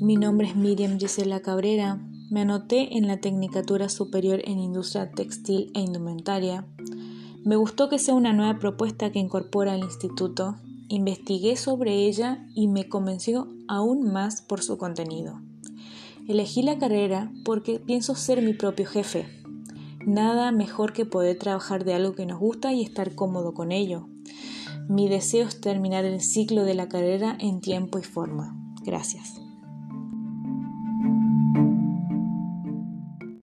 Mi nombre es Miriam Gisela Cabrera. Me anoté en la Tecnicatura Superior en Industria Textil e Indumentaria. Me gustó que sea una nueva propuesta que incorpora el instituto. Investigué sobre ella y me convenció aún más por su contenido. Elegí la carrera porque pienso ser mi propio jefe. Nada mejor que poder trabajar de algo que nos gusta y estar cómodo con ello. Mi deseo es terminar el ciclo de la carrera en tiempo y forma. Gracias.